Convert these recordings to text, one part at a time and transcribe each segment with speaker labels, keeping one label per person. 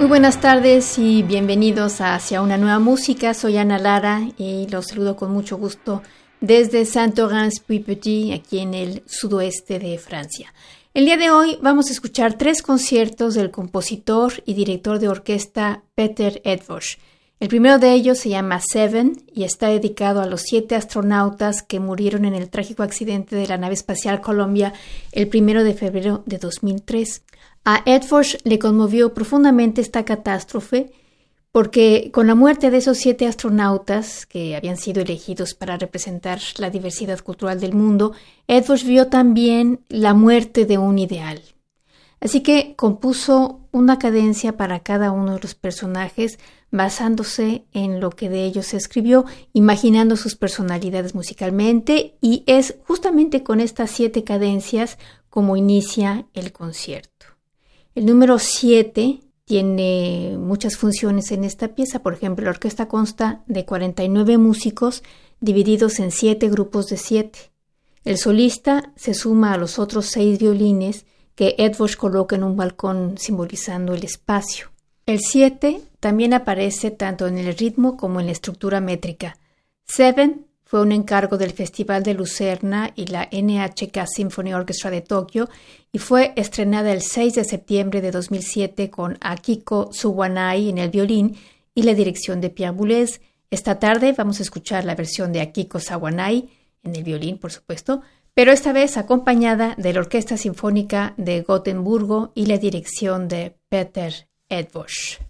Speaker 1: Muy buenas tardes y bienvenidos a Hacia una nueva música. Soy Ana Lara y los saludo con mucho gusto desde Saint-Orens-Puy-Petit, aquí en el sudoeste de Francia. El día de hoy vamos a escuchar tres conciertos del compositor y director de orquesta Peter Edvosh. El primero de ellos se llama Seven y está dedicado a los siete astronautas que murieron en el trágico accidente de la nave espacial Columbia el primero de febrero de 2003. A Edford le conmovió profundamente esta catástrofe porque con la muerte de esos siete astronautas que habían sido elegidos para representar la diversidad cultural del mundo, Edford vio también la muerte de un ideal. Así que compuso una cadencia para cada uno de los personajes basándose en lo que de ellos se escribió, imaginando sus personalidades musicalmente y es justamente con estas siete cadencias como inicia el concierto. El número siete tiene muchas funciones en esta pieza, por ejemplo, la orquesta consta de 49 músicos divididos en siete grupos de siete. El solista se suma a los otros seis violines que Edwards coloca en un balcón simbolizando el espacio. El 7 también aparece tanto en el ritmo como en la estructura métrica. Seven fue un encargo del Festival de Lucerna y la NHK Symphony Orchestra de Tokio y fue estrenada el 6 de septiembre de 2007 con Akiko Suwanai en el violín y la dirección de Pierre Boulez. Esta tarde vamos a escuchar la versión de Akiko Sawanai en el violín, por supuesto, pero esta vez acompañada de la Orquesta Sinfónica de Gotemburgo y la dirección de Peter Edbosch.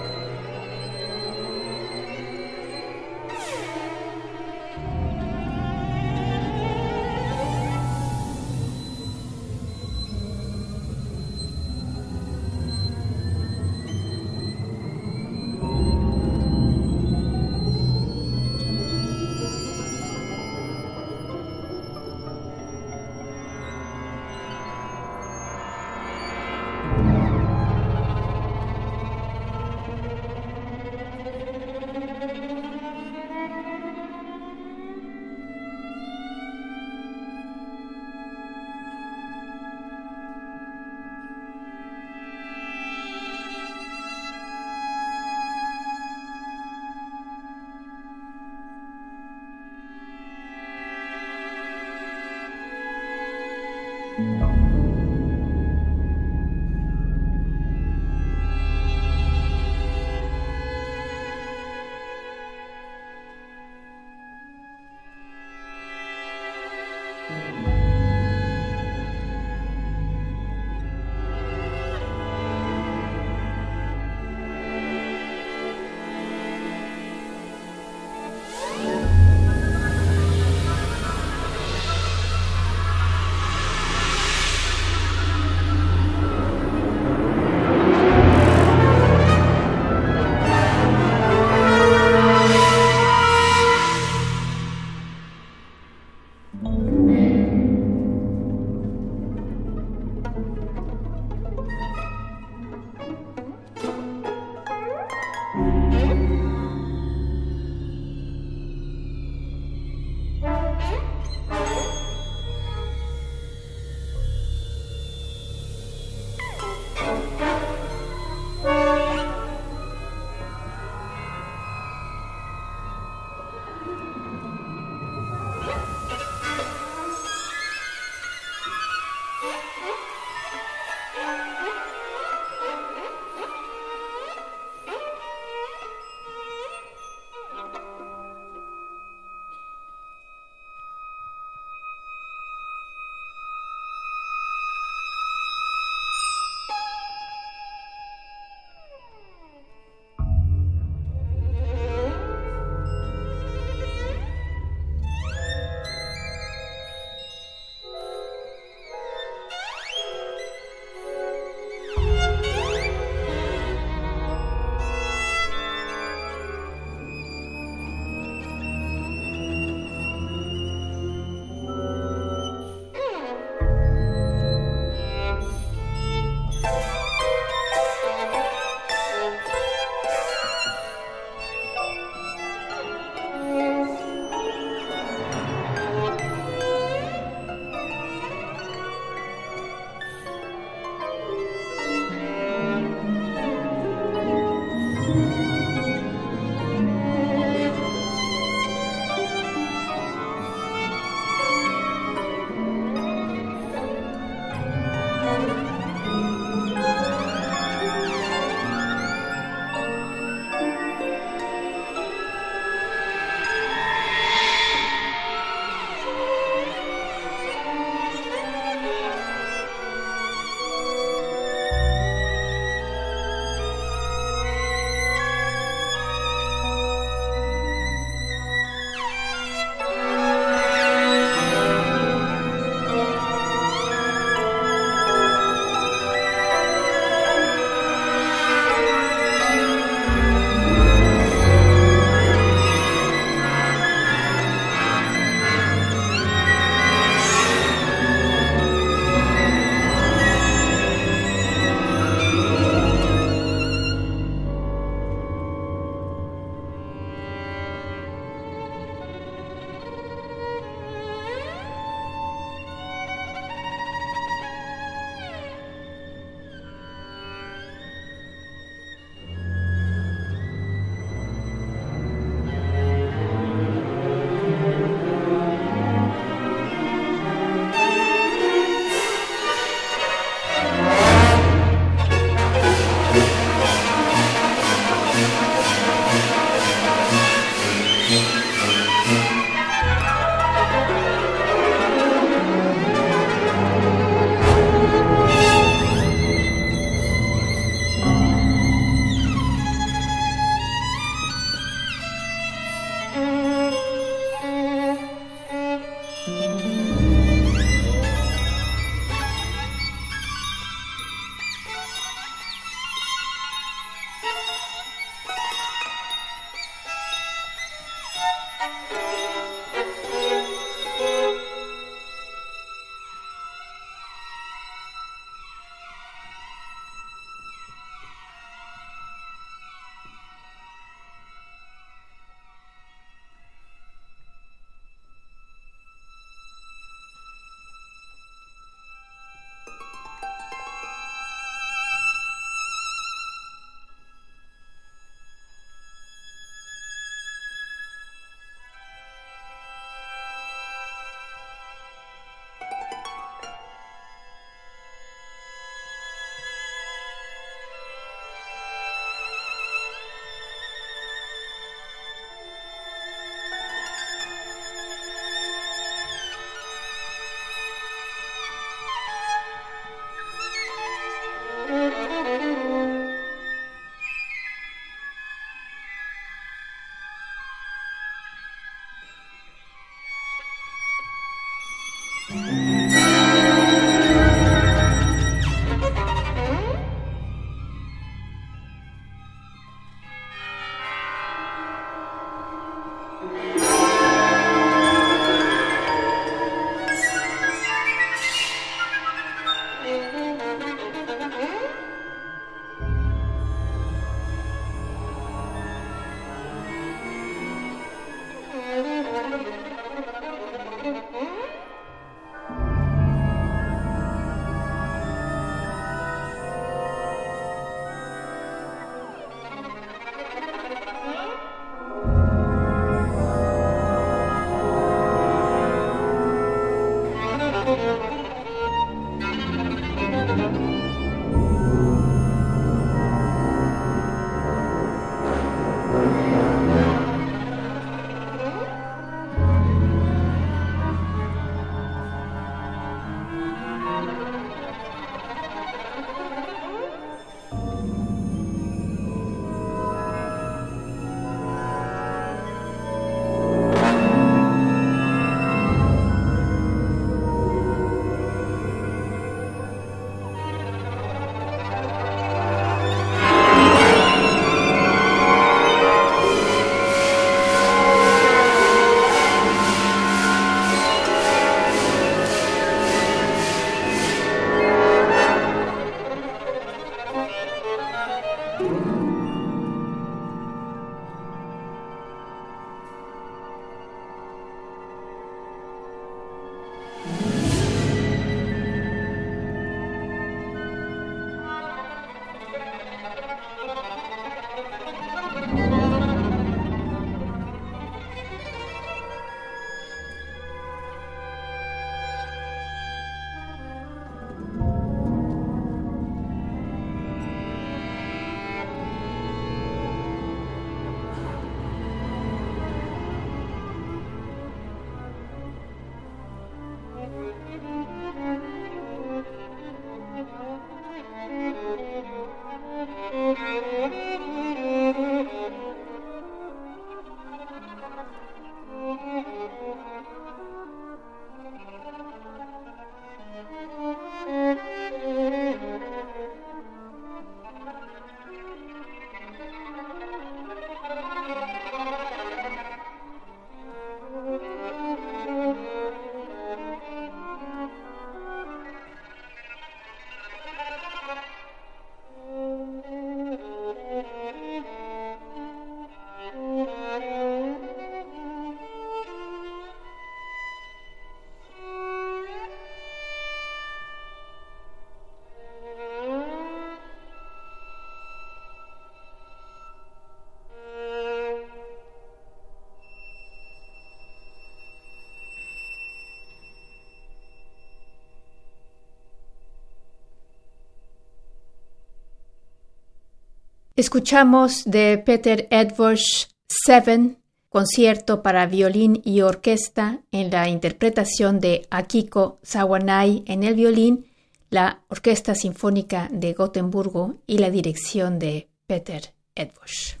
Speaker 1: Escuchamos de Peter Edwards Seven, concierto para violín y orquesta en la interpretación de Akiko Sawanai en el violín, la Orquesta Sinfónica de Gotemburgo y la dirección de Peter Edwards.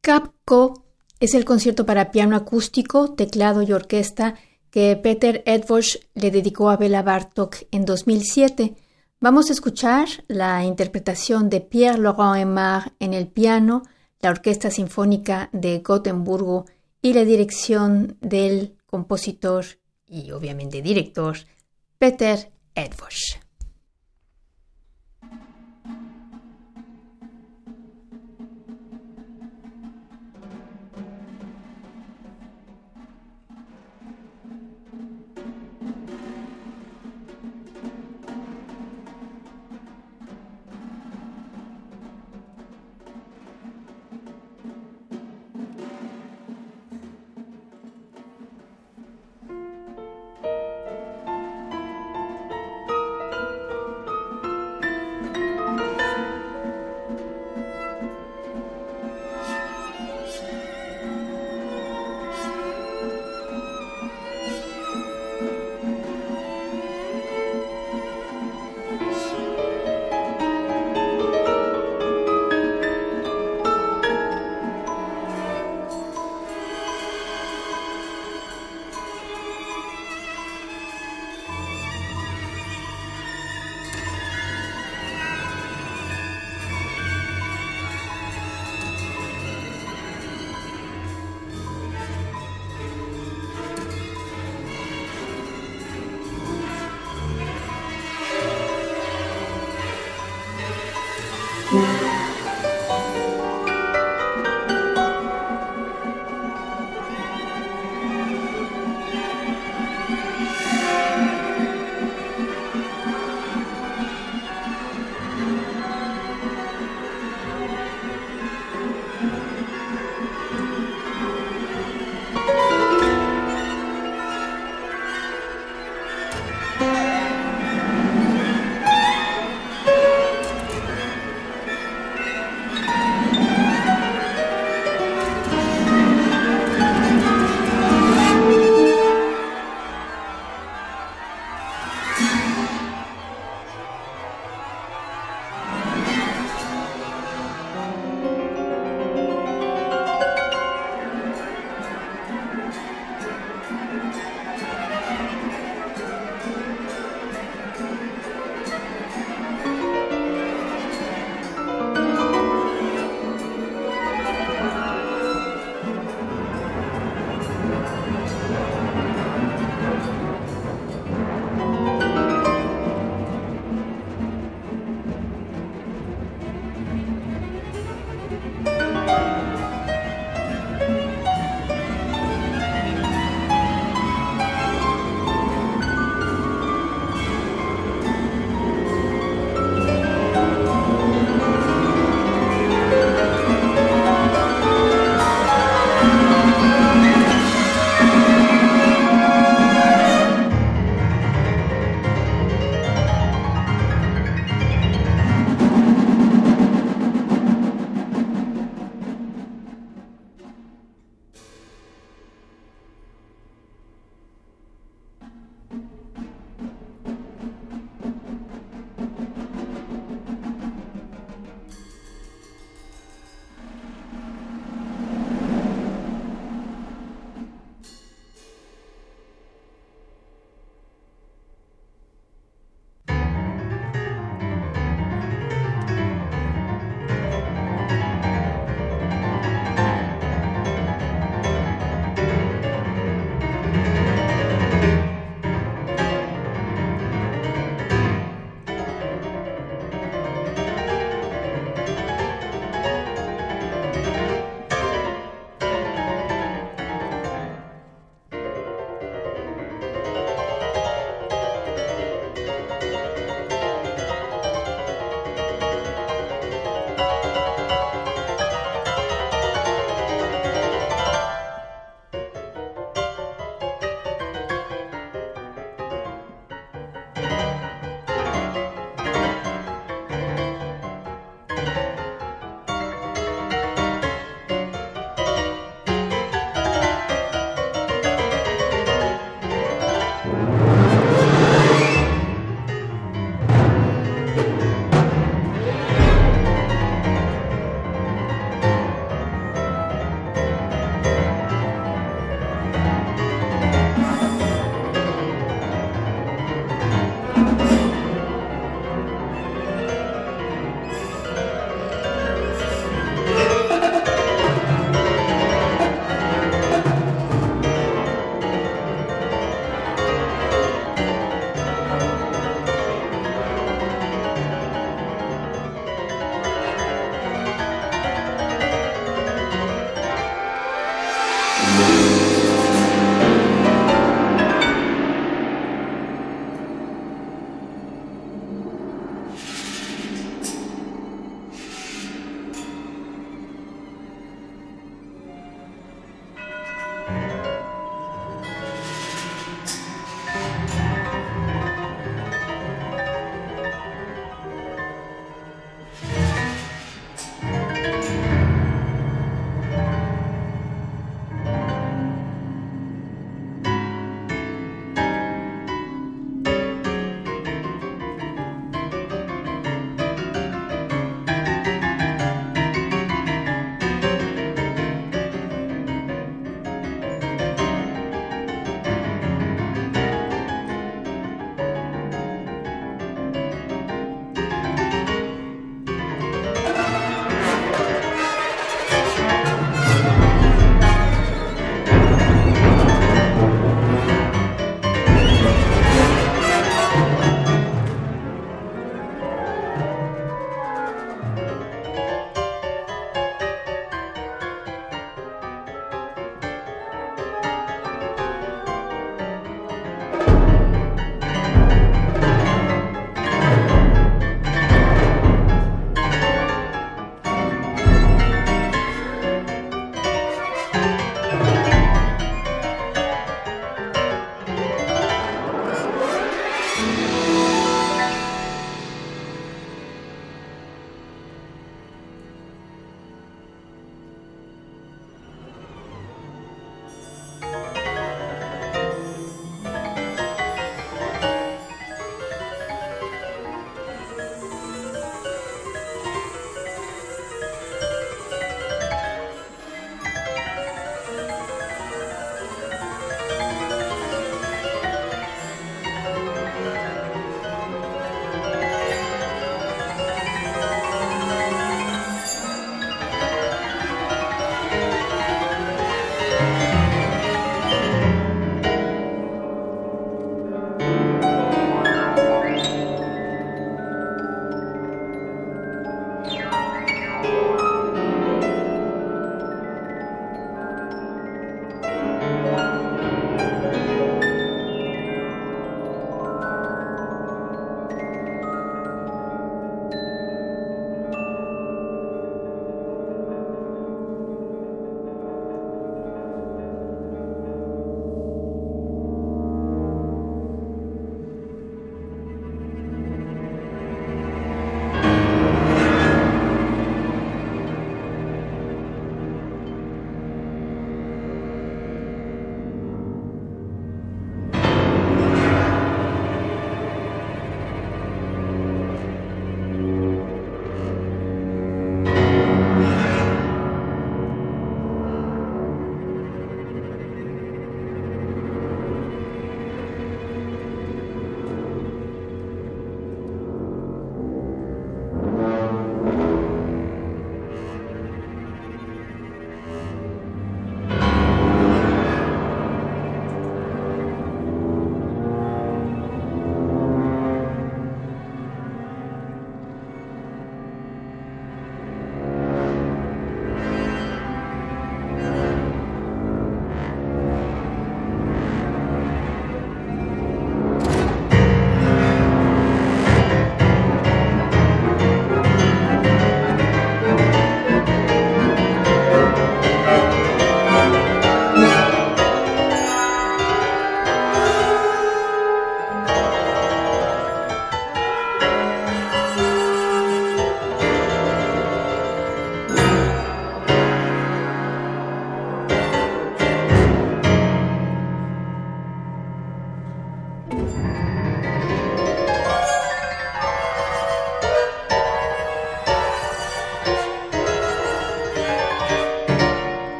Speaker 1: Capco es el concierto para piano acústico, teclado y orquesta que Peter Edwards le dedicó a Bela Bartok en 2007 Vamos a escuchar la interpretación de Pierre Laurent Aymar en el piano, la Orquesta Sinfónica de Gotemburgo y la dirección del compositor y obviamente director Peter Edwards.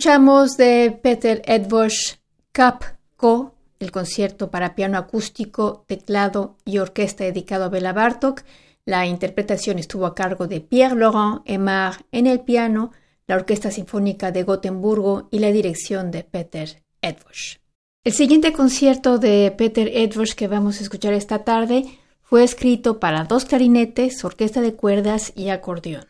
Speaker 1: Escuchamos de Peter Edvosh Co, el concierto para piano acústico, teclado y orquesta dedicado a Bela Bartok. La interpretación estuvo a cargo de Pierre-Laurent Aymar en el piano, la Orquesta Sinfónica de Gotemburgo y la dirección de Peter Edvosh. El siguiente concierto de Peter Edvosh que vamos a escuchar esta tarde fue escrito para dos clarinetes, orquesta de cuerdas y acordeón.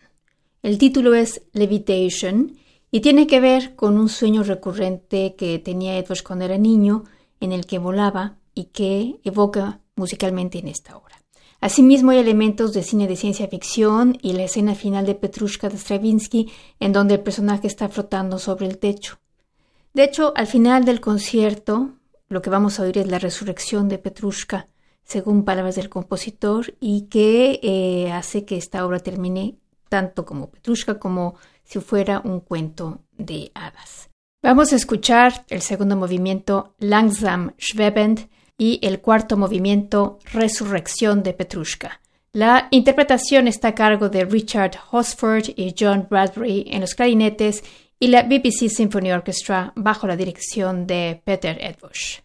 Speaker 1: El título es Levitation y tiene que ver con un sueño recurrente que tenía Edwards cuando era niño, en el que volaba y que evoca musicalmente en esta obra. Asimismo, hay elementos de cine de ciencia ficción y la escena final de Petrushka de Stravinsky, en donde el personaje está flotando sobre el techo. De hecho, al final del concierto, lo que vamos a oír es la resurrección de Petrushka, según palabras del compositor, y que eh, hace que esta obra termine tanto como Petrushka como si fuera un cuento de hadas. Vamos a escuchar el segundo movimiento Langsam Schwebend y el cuarto movimiento Resurrección de Petrushka. La interpretación está a cargo de Richard Hosford y John Bradbury en los clarinetes y la BBC Symphony Orchestra bajo la dirección de Peter Edbush.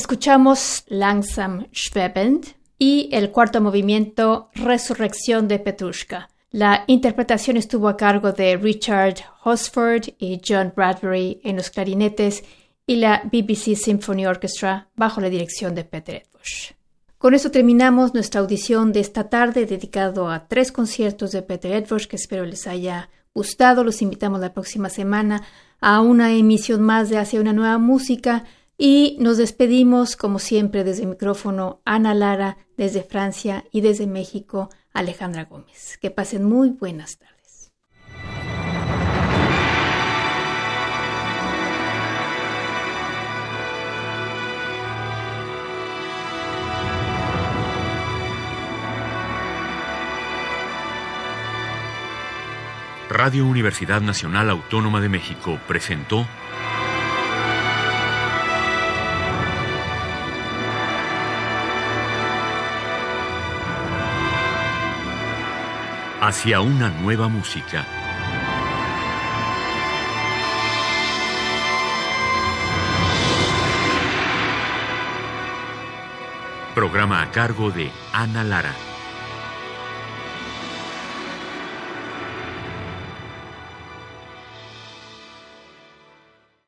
Speaker 1: Escuchamos Langsam Schwebend y el cuarto movimiento Resurrección de Petrushka. La interpretación estuvo a cargo de Richard Hosford y John Bradbury en los clarinetes y la BBC Symphony Orchestra bajo la dirección de Peter Edbush. Con esto terminamos nuestra audición de esta tarde dedicado a tres conciertos de Peter Edbush que espero les haya gustado. Los invitamos la próxima semana a una emisión más de Hacia una nueva música y nos despedimos, como siempre, desde el micrófono Ana Lara, desde Francia y desde México Alejandra Gómez. Que pasen muy buenas tardes.
Speaker 2: Radio Universidad Nacional Autónoma de México presentó hacia una nueva música. Programa a cargo de Ana Lara.